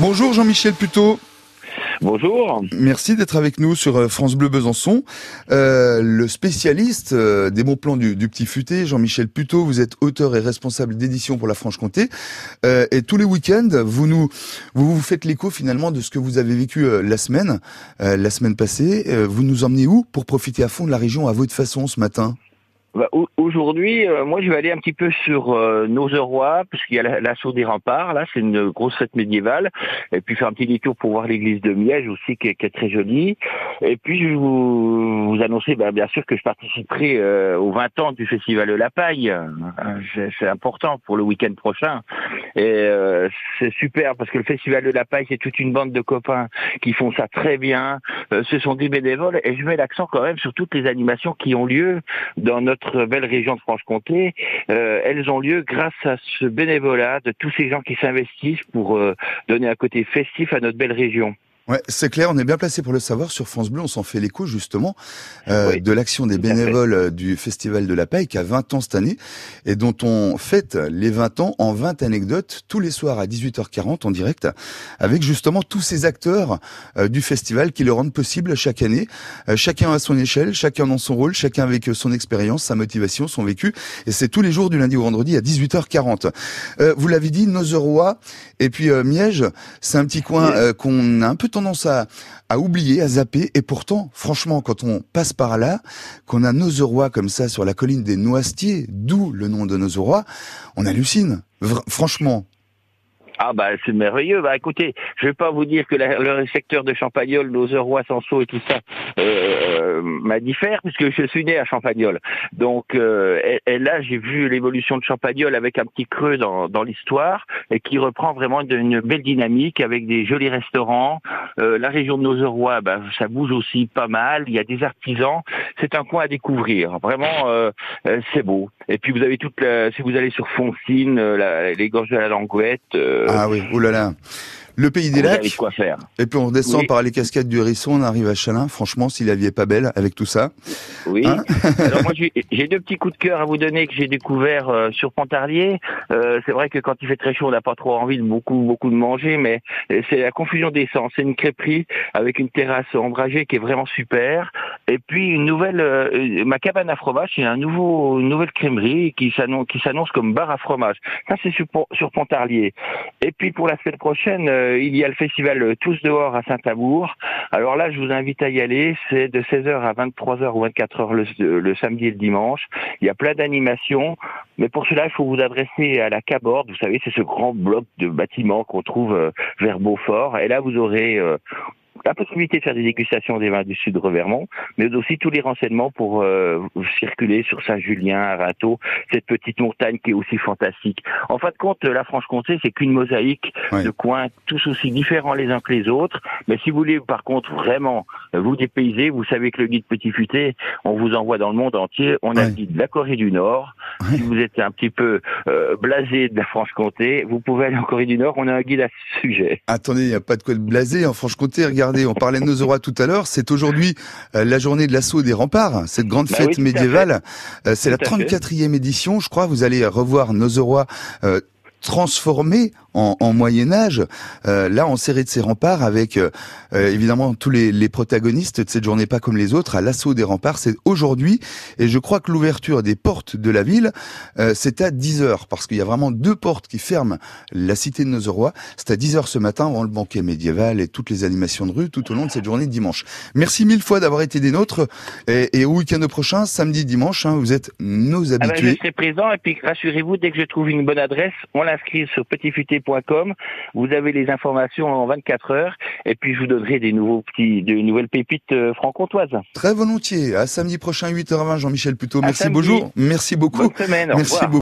Bonjour Jean-Michel Puteau. Bonjour. Merci d'être avec nous sur euh, France Bleu Besançon. Euh, le spécialiste euh, des bons plans du, Petit Futé, Jean-Michel Puteau, vous êtes auteur et responsable d'édition pour la Franche-Comté. Euh, et tous les week-ends, vous nous vous, vous faites l'écho finalement de ce que vous avez vécu la semaine, la semaine passée. vous nous emmenez où pour profiter à fond de la région à votre façon ce matin? Bah, Aujourd'hui, euh, moi, je vais aller un petit peu sur euh, Nozeroy, puisqu'il y a l'assaut des remparts. Là, c'est une grosse fête médiévale. Et puis faire un petit détour pour voir l'église de Miège aussi, qui est, très jolie. Et puis, je vous, vous annoncer, bah, bien sûr, que je participerai euh, aux 20 ans du Festival de la Paille. Euh, c'est important pour le week-end prochain. Et c'est super, parce que le Festival de la Paille, c'est toute une bande de copains qui font ça très bien. ce sont des bénévoles. Et je mets l'accent quand même sur toutes les animations qui ont lieu dans notre belle région de Franche-Comté, euh, elles ont lieu grâce à ce bénévolat de tous ces gens qui s'investissent pour euh, donner un côté festif à notre belle région. Ouais, c'est clair, on est bien placé pour le savoir. Sur France Bleu, on s'en fait l'écho justement euh, de l'action des bénévoles euh, du Festival de la Paille qui a 20 ans cette année et dont on fête les 20 ans en 20 anecdotes tous les soirs à 18h40 en direct avec justement tous ces acteurs euh, du festival qui le rendent possible chaque année. Euh, chacun à son échelle, chacun dans son rôle, chacun avec son expérience, sa motivation, son vécu. Et c'est tous les jours du lundi au vendredi à 18h40. vous l'avez dit, Nozeroy et puis Miège, c'est un petit coin qu'on a un peu tendance à, à oublier, à zapper. Et pourtant, franchement, quand on passe par là, qu'on a Nozeroy comme ça sur la colline des Noisetiers, d'où le nom de Nozeroy, on hallucine. franchement, ah bah c'est merveilleux. Bah écoutez, je vais pas vous dire que le secteur de Champagnol, Nozeroy, Sanso et tout ça euh, m'a diffère puisque je suis né à Champagnol. Donc euh, et, là j'ai vu l'évolution de Champagnol avec un petit creux dans, l'histoire et qui reprend vraiment une belle dynamique avec des jolis restaurants. Euh, la région de Nozeroy, bah, ça bouge aussi pas mal. Il y a des artisans. C'est un coin à découvrir. Vraiment, euh, euh, c'est beau. Et puis vous avez toute la, si vous allez sur Foncine, les gorges de la Langouette. ah oui, oulala. Le pays des lacs. Et puis on redescend par les cascades du Hérisson, on arrive à Chalin. Franchement, si la vie est pas belle avec tout ça. Oui. Hein Alors moi j'ai deux petits coups de cœur à vous donner que j'ai découvert euh, sur Pontarlier. Euh, c'est vrai que quand il fait très chaud, on n'a pas trop envie de beaucoup beaucoup de manger, mais c'est la confusion des sens. C'est une crêperie avec une terrasse ombragée qui est vraiment super. Et puis une nouvelle, euh, ma cabane à fromage, c'est un nouveau, une nouvelle crèmerie qui s'annonce, qui s'annonce comme bar à fromage. Ça c'est sur, sur Pontarlier. Et puis pour la semaine prochaine, euh, il y a le festival Tous dehors à Saint-Amour. Alors là, je vous invite à y aller. C'est de 16h à 23h ou 24h le, le samedi et le dimanche. Il y a plein d'animations. Mais pour cela, il faut vous adresser à la Caborde. Vous savez, c'est ce grand bloc de bâtiments qu'on trouve euh, vers Beaufort. Et là, vous aurez la possibilité de faire des dégustations des vins du sud de Revermont, mais aussi tous les renseignements pour euh, circuler sur Saint-Julien, Arato, cette petite montagne qui est aussi fantastique. En fin de compte, la Franche-Comté, c'est qu'une mosaïque de coins tous aussi différents les uns que les autres. Mais si vous voulez, par contre, vraiment vous dépayser, vous savez que le guide Petit Futé, on vous envoie dans le monde entier. On a le guide de la Corée du Nord. Si vous êtes un petit peu euh, blasé de la Franche-Comté, vous pouvez aller en Corée du Nord. On a un guide à ce sujet. Attendez, il n'y a pas de quoi de blasé en Franche-Comté. Regardez on parlait de Nozeroy tout à l'heure, c'est aujourd'hui euh, la journée de l'assaut des remparts, cette grande bah fête médiévale. Euh, c'est la 34e édition, je crois. Vous allez revoir Nozeroy euh, transformé en, en Moyen Âge, euh, là en serré de ses remparts avec euh, euh, évidemment tous les, les, protagonistes de cette journée pas comme les autres à l'assaut des remparts. C'est aujourd'hui et je crois que l'ouverture des portes de la ville c'est à 10 heures parce qu'il y a vraiment deux portes qui ferment la cité de Nozeroy. C'est à 10 heures ce matin avant le banquet médiéval et toutes les animations de rue tout au long de cette journée de dimanche. Merci mille fois d'avoir été des nôtres et, et au week-end prochain, samedi, dimanche, hein, vous êtes nos habitués. Ah ben, je serai présent et puis rassurez-vous dès que je trouve une bonne adresse, on l'inscrit sur vous avez les informations en 24 heures et puis je vous donnerai des nouveaux petits, de nouvelles pépites euh, franc-comtoises. Très volontiers. À samedi prochain 8h20, Jean-Michel Puteau. Merci, bonjour. Merci beaucoup. Bonne semaine. Merci beaucoup.